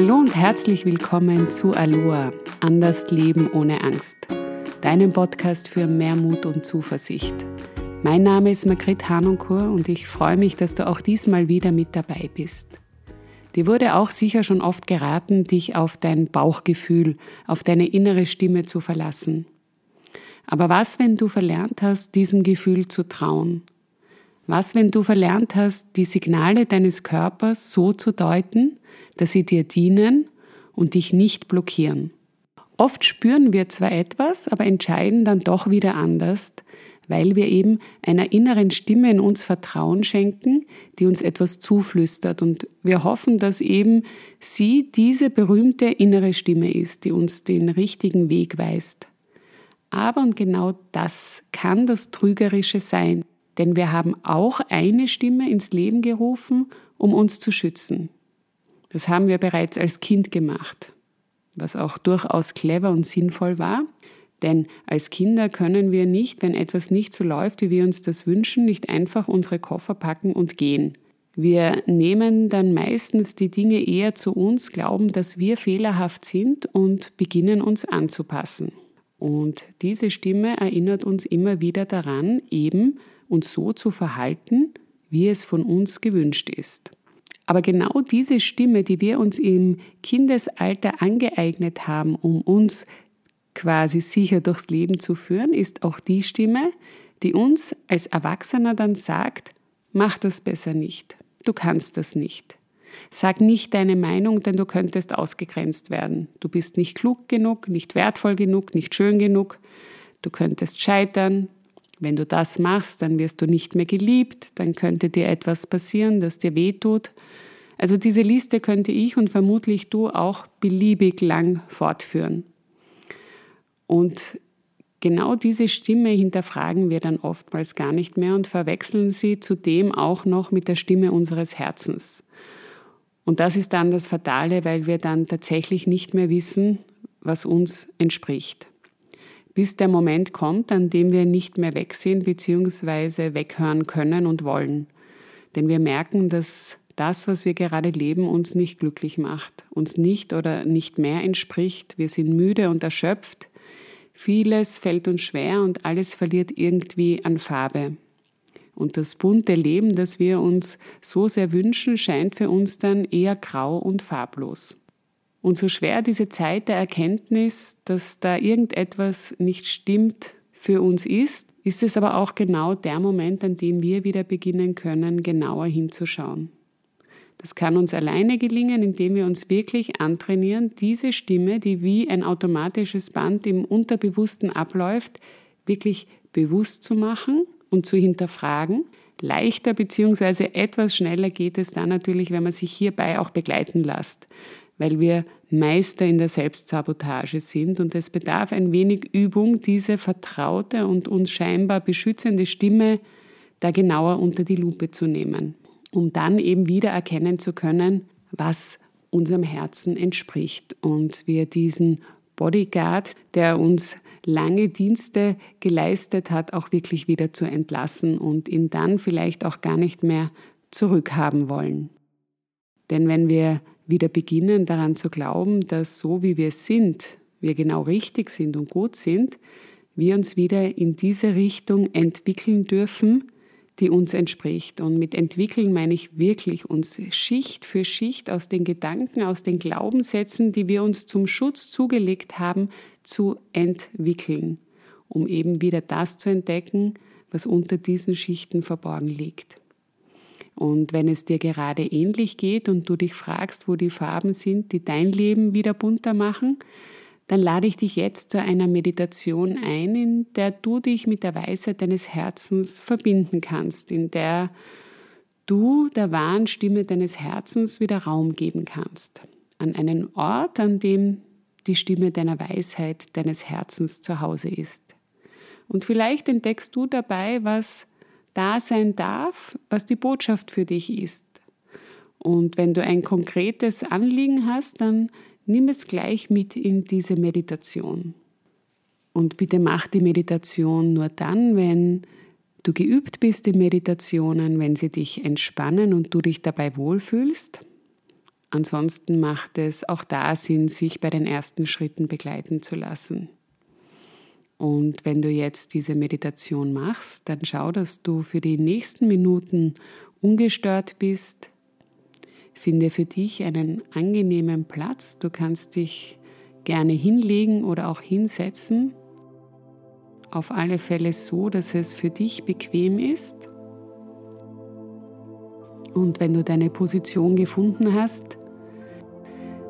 Hallo und herzlich willkommen zu Aloha, Anders Leben ohne Angst, deinem Podcast für mehr Mut und Zuversicht. Mein Name ist Margrit Hanunkur und ich freue mich, dass du auch diesmal wieder mit dabei bist. Dir wurde auch sicher schon oft geraten, dich auf dein Bauchgefühl, auf deine innere Stimme zu verlassen. Aber was, wenn du verlernt hast, diesem Gefühl zu trauen? Was, wenn du verlernt hast, die Signale deines Körpers so zu deuten, dass sie dir dienen und dich nicht blockieren? Oft spüren wir zwar etwas, aber entscheiden dann doch wieder anders, weil wir eben einer inneren Stimme in uns Vertrauen schenken, die uns etwas zuflüstert. Und wir hoffen, dass eben sie diese berühmte innere Stimme ist, die uns den richtigen Weg weist. Aber und genau das kann das Trügerische sein, denn wir haben auch eine Stimme ins Leben gerufen, um uns zu schützen. Das haben wir bereits als Kind gemacht, was auch durchaus clever und sinnvoll war. Denn als Kinder können wir nicht, wenn etwas nicht so läuft, wie wir uns das wünschen, nicht einfach unsere Koffer packen und gehen. Wir nehmen dann meistens die Dinge eher zu uns, glauben, dass wir fehlerhaft sind und beginnen uns anzupassen. Und diese Stimme erinnert uns immer wieder daran, eben uns so zu verhalten, wie es von uns gewünscht ist. Aber genau diese Stimme, die wir uns im Kindesalter angeeignet haben, um uns quasi sicher durchs Leben zu führen, ist auch die Stimme, die uns als Erwachsener dann sagt, mach das besser nicht, du kannst das nicht. Sag nicht deine Meinung, denn du könntest ausgegrenzt werden. Du bist nicht klug genug, nicht wertvoll genug, nicht schön genug. Du könntest scheitern. Wenn du das machst, dann wirst du nicht mehr geliebt, dann könnte dir etwas passieren, das dir wehtut. Also diese Liste könnte ich und vermutlich du auch beliebig lang fortführen. Und genau diese Stimme hinterfragen wir dann oftmals gar nicht mehr und verwechseln sie zudem auch noch mit der Stimme unseres Herzens. Und das ist dann das Fatale, weil wir dann tatsächlich nicht mehr wissen, was uns entspricht. Bis der Moment kommt, an dem wir nicht mehr wegsehen bzw. weghören können und wollen. Denn wir merken, dass das, was wir gerade leben, uns nicht glücklich macht, uns nicht oder nicht mehr entspricht. Wir sind müde und erschöpft. Vieles fällt uns schwer und alles verliert irgendwie an Farbe. Und das bunte Leben, das wir uns so sehr wünschen, scheint für uns dann eher grau und farblos. Und so schwer diese Zeit der Erkenntnis, dass da irgendetwas nicht stimmt, für uns ist, ist es aber auch genau der Moment, an dem wir wieder beginnen können, genauer hinzuschauen. Das kann uns alleine gelingen, indem wir uns wirklich antrainieren, diese Stimme, die wie ein automatisches Band im Unterbewussten abläuft, wirklich bewusst zu machen und zu hinterfragen. Leichter bzw. etwas schneller geht es dann natürlich, wenn man sich hierbei auch begleiten lässt, weil wir Meister in der Selbstsabotage sind und es bedarf ein wenig Übung, diese vertraute und uns scheinbar beschützende Stimme da genauer unter die Lupe zu nehmen um dann eben wieder erkennen zu können, was unserem Herzen entspricht und wir diesen Bodyguard, der uns lange Dienste geleistet hat, auch wirklich wieder zu entlassen und ihn dann vielleicht auch gar nicht mehr zurückhaben wollen. Denn wenn wir wieder beginnen daran zu glauben, dass so wie wir sind, wir genau richtig sind und gut sind, wir uns wieder in diese Richtung entwickeln dürfen, die uns entspricht. Und mit entwickeln meine ich wirklich uns Schicht für Schicht aus den Gedanken, aus den Glaubenssätzen, die wir uns zum Schutz zugelegt haben, zu entwickeln, um eben wieder das zu entdecken, was unter diesen Schichten verborgen liegt. Und wenn es dir gerade ähnlich geht und du dich fragst, wo die Farben sind, die dein Leben wieder bunter machen, dann lade ich dich jetzt zu einer Meditation ein, in der du dich mit der Weisheit deines Herzens verbinden kannst, in der du der wahren Stimme deines Herzens wieder Raum geben kannst. An einen Ort, an dem die Stimme deiner Weisheit, deines Herzens zu Hause ist. Und vielleicht entdeckst du dabei, was da sein darf, was die Botschaft für dich ist. Und wenn du ein konkretes Anliegen hast, dann nimm es gleich mit in diese Meditation. Und bitte mach die Meditation nur dann, wenn du geübt bist in Meditationen, wenn sie dich entspannen und du dich dabei wohlfühlst. Ansonsten macht es auch da Sinn, sich bei den ersten Schritten begleiten zu lassen. Und wenn du jetzt diese Meditation machst, dann schau, dass du für die nächsten Minuten ungestört bist. Finde für dich einen angenehmen Platz. Du kannst dich gerne hinlegen oder auch hinsetzen. Auf alle Fälle so, dass es für dich bequem ist. Und wenn du deine Position gefunden hast,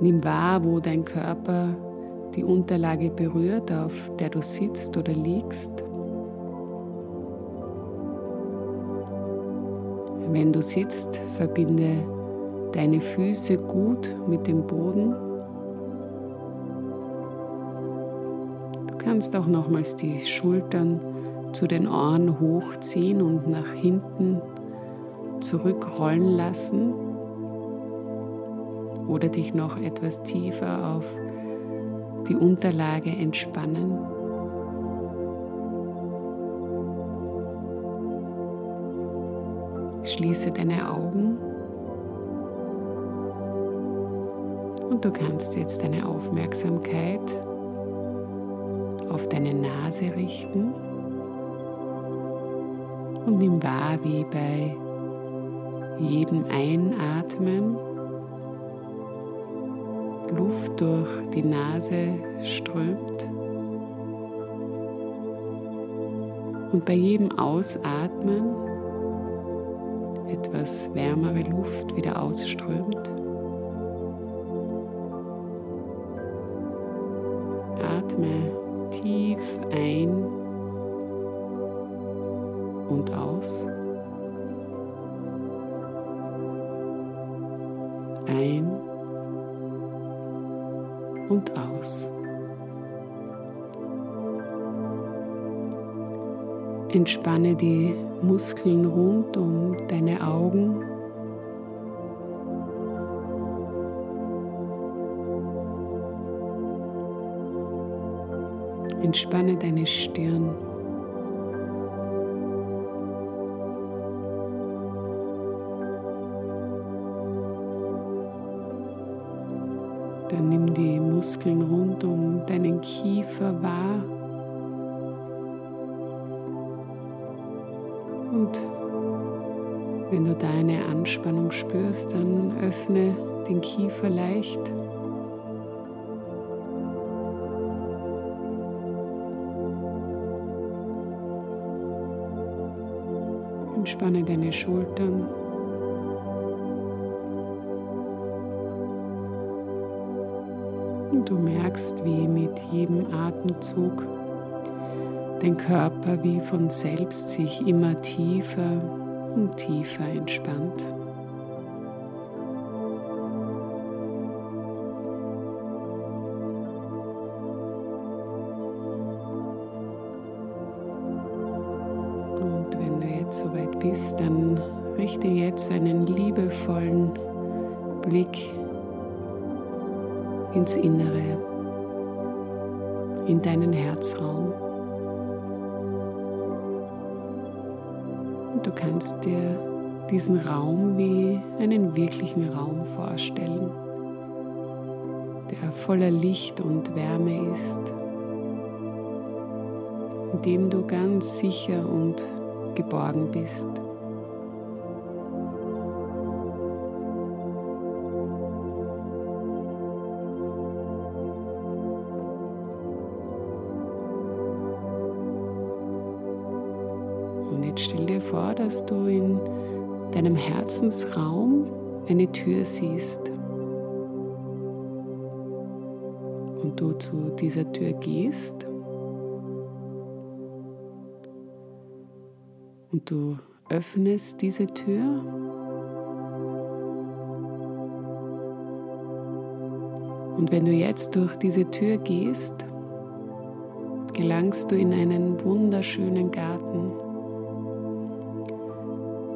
nimm wahr, wo dein Körper die Unterlage berührt, auf der du sitzt oder liegst. Wenn du sitzt, verbinde deine Füße gut mit dem Boden. Du kannst auch nochmals die Schultern zu den Ohren hochziehen und nach hinten zurückrollen lassen oder dich noch etwas tiefer auf die Unterlage entspannen. Schließe deine Augen und du kannst jetzt deine Aufmerksamkeit auf deine Nase richten und nimm wahr, wie bei jedem Einatmen Luft durch die Nase strömt. Und bei jedem Ausatmen etwas wärmere Luft wieder ausströmt. Entspanne die Muskeln rund um deine Augen. Entspanne deine Stirn. Dann nimm die Muskeln rund um deinen Kiefer wahr. Wenn du deine Anspannung spürst, dann öffne den Kiefer leicht. Entspanne deine Schultern. Und du merkst, wie mit jedem Atemzug dein Körper wie von selbst sich immer tiefer und tiefer entspannt. Und wenn du jetzt soweit bist, dann richte jetzt einen liebevollen Blick ins Innere, in deinen Herzraum. Du kannst dir diesen Raum wie einen wirklichen Raum vorstellen, der voller Licht und Wärme ist, in dem du ganz sicher und geborgen bist. Und jetzt stell vor, dass du in deinem Herzensraum eine Tür siehst. Und du zu dieser Tür gehst. Und du öffnest diese Tür. Und wenn du jetzt durch diese Tür gehst, gelangst du in einen wunderschönen Garten.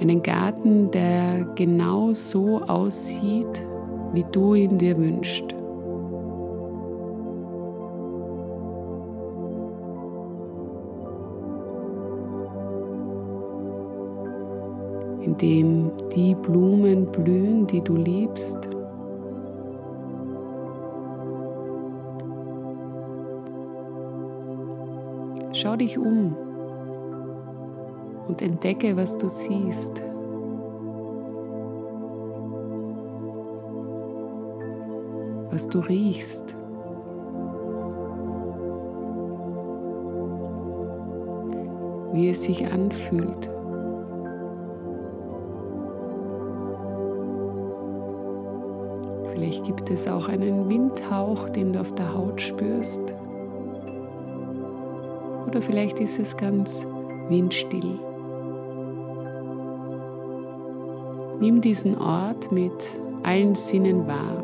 Einen Garten, der genau so aussieht, wie du ihn dir wünschst. in dem die Blumen blühen, die du liebst. Schau dich um und entdecke, was du siehst. Was du riechst. Wie es sich anfühlt. Vielleicht gibt es auch einen Windhauch, den du auf der Haut spürst. Oder vielleicht ist es ganz windstill. Nimm diesen Ort mit allen Sinnen wahr.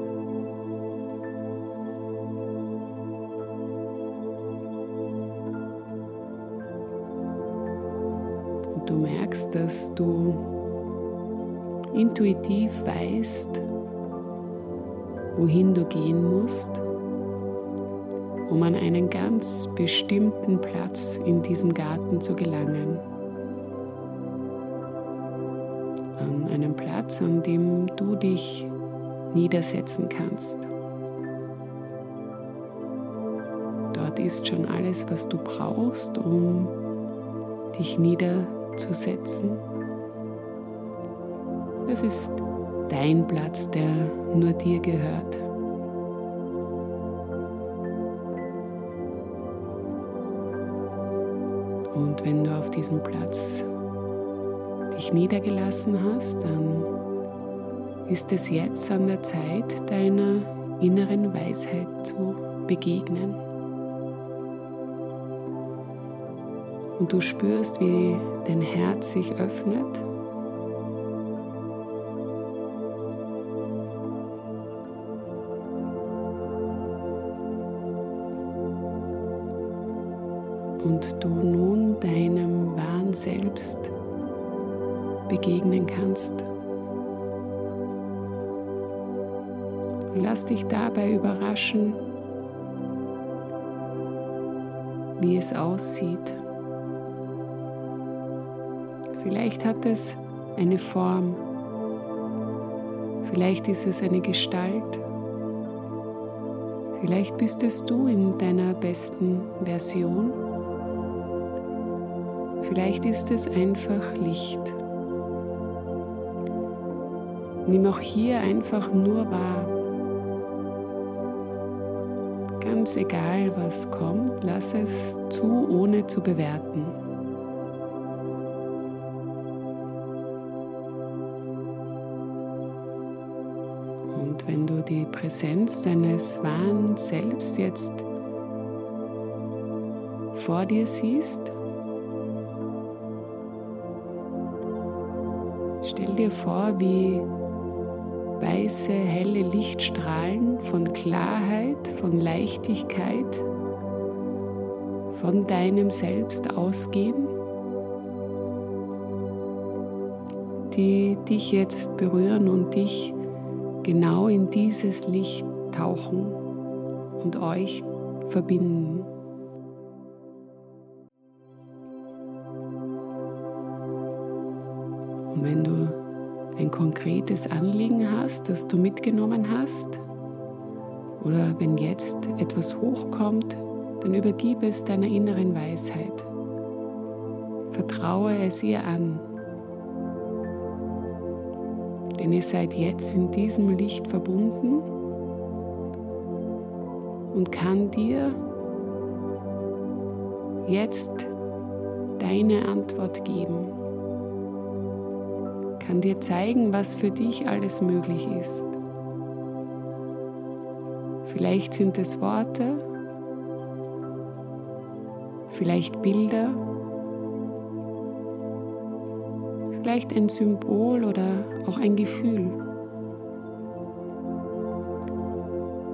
Und du merkst, dass du intuitiv weißt, wohin du gehen musst, um an einen ganz bestimmten Platz in diesem Garten zu gelangen. Platz, an dem du dich niedersetzen kannst. Dort ist schon alles, was du brauchst, um dich niederzusetzen. Es ist dein Platz, der nur dir gehört. Und wenn du auf diesem Platz dich niedergelassen hast, dann ist es jetzt an der Zeit, deiner inneren Weisheit zu begegnen. Und du spürst, wie dein Herz sich öffnet und du nun deinem wahren Selbst begegnen kannst. Lass dich dabei überraschen, wie es aussieht. Vielleicht hat es eine Form, vielleicht ist es eine Gestalt, vielleicht bist es du in deiner besten Version. Vielleicht ist es einfach Licht. Nimm auch hier einfach nur wahr. Ganz egal, was kommt, lass es zu, ohne zu bewerten. Und wenn du die Präsenz deines wahren Selbst jetzt vor dir siehst, Stell dir vor, wie weiße, helle Lichtstrahlen von Klarheit, von Leichtigkeit, von deinem Selbst ausgehen, die dich jetzt berühren und dich genau in dieses Licht tauchen und euch verbinden. Konkretes Anliegen hast, das du mitgenommen hast, oder wenn jetzt etwas hochkommt, dann übergib es deiner inneren Weisheit. Vertraue es ihr an. Denn ihr seid jetzt in diesem Licht verbunden und kann dir jetzt deine Antwort geben kann dir zeigen, was für dich alles möglich ist. Vielleicht sind es Worte, vielleicht Bilder, vielleicht ein Symbol oder auch ein Gefühl.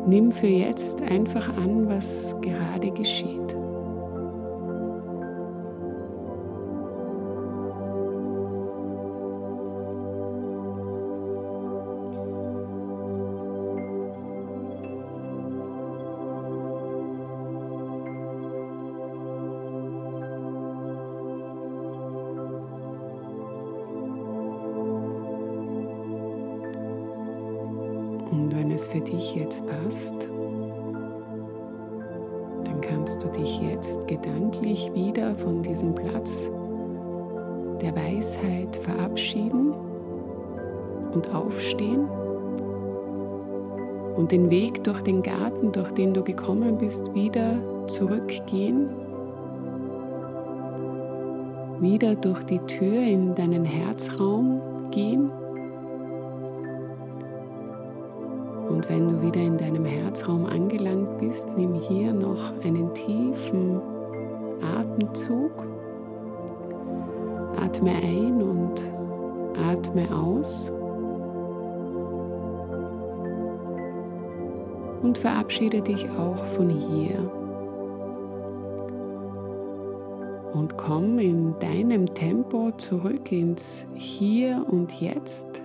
Nimm für jetzt einfach an, was gerade geschieht. Und wenn es für dich jetzt passt, dann kannst du dich jetzt gedanklich wieder von diesem Platz der Weisheit verabschieden und aufstehen und den Weg durch den Garten, durch den du gekommen bist, wieder zurückgehen, wieder durch die Tür in deinen Herzraum gehen. Und wenn du wieder in deinem Herzraum angelangt bist, nimm hier noch einen tiefen Atemzug. Atme ein und atme aus. Und verabschiede dich auch von hier. Und komm in deinem Tempo zurück ins Hier und Jetzt.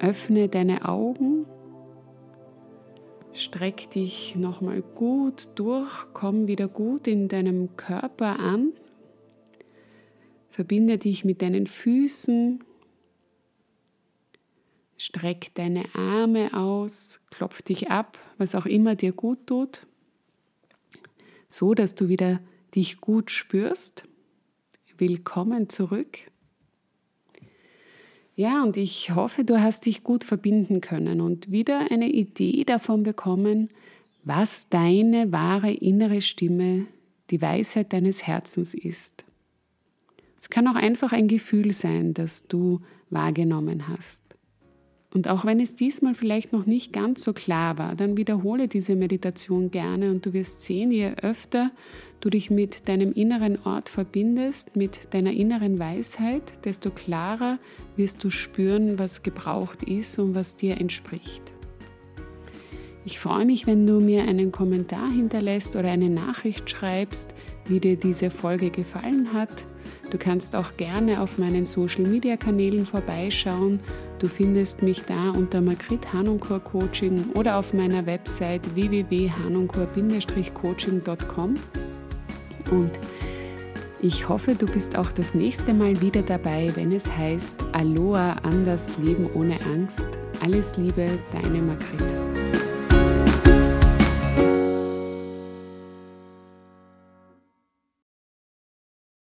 Öffne deine Augen, streck dich nochmal gut durch, komm wieder gut in deinem Körper an, verbinde dich mit deinen Füßen, streck deine Arme aus, klopf dich ab, was auch immer dir gut tut, so dass du wieder dich gut spürst. Willkommen zurück. Ja, und ich hoffe, du hast dich gut verbinden können und wieder eine Idee davon bekommen, was deine wahre innere Stimme, die Weisheit deines Herzens ist. Es kann auch einfach ein Gefühl sein, das du wahrgenommen hast. Und auch wenn es diesmal vielleicht noch nicht ganz so klar war, dann wiederhole diese Meditation gerne und du wirst sehen, je öfter du dich mit deinem inneren Ort verbindest, mit deiner inneren Weisheit, desto klarer wirst du spüren, was gebraucht ist und was dir entspricht. Ich freue mich, wenn du mir einen Kommentar hinterlässt oder eine Nachricht schreibst, wie dir diese Folge gefallen hat. Du kannst auch gerne auf meinen Social Media Kanälen vorbeischauen Du findest mich da unter Magrit Hanunkur Coaching oder auf meiner Website www.hanunkur-coaching.com. Und ich hoffe, du bist auch das nächste Mal wieder dabei, wenn es heißt Aloha, anders leben ohne Angst. Alles Liebe, deine Magrit.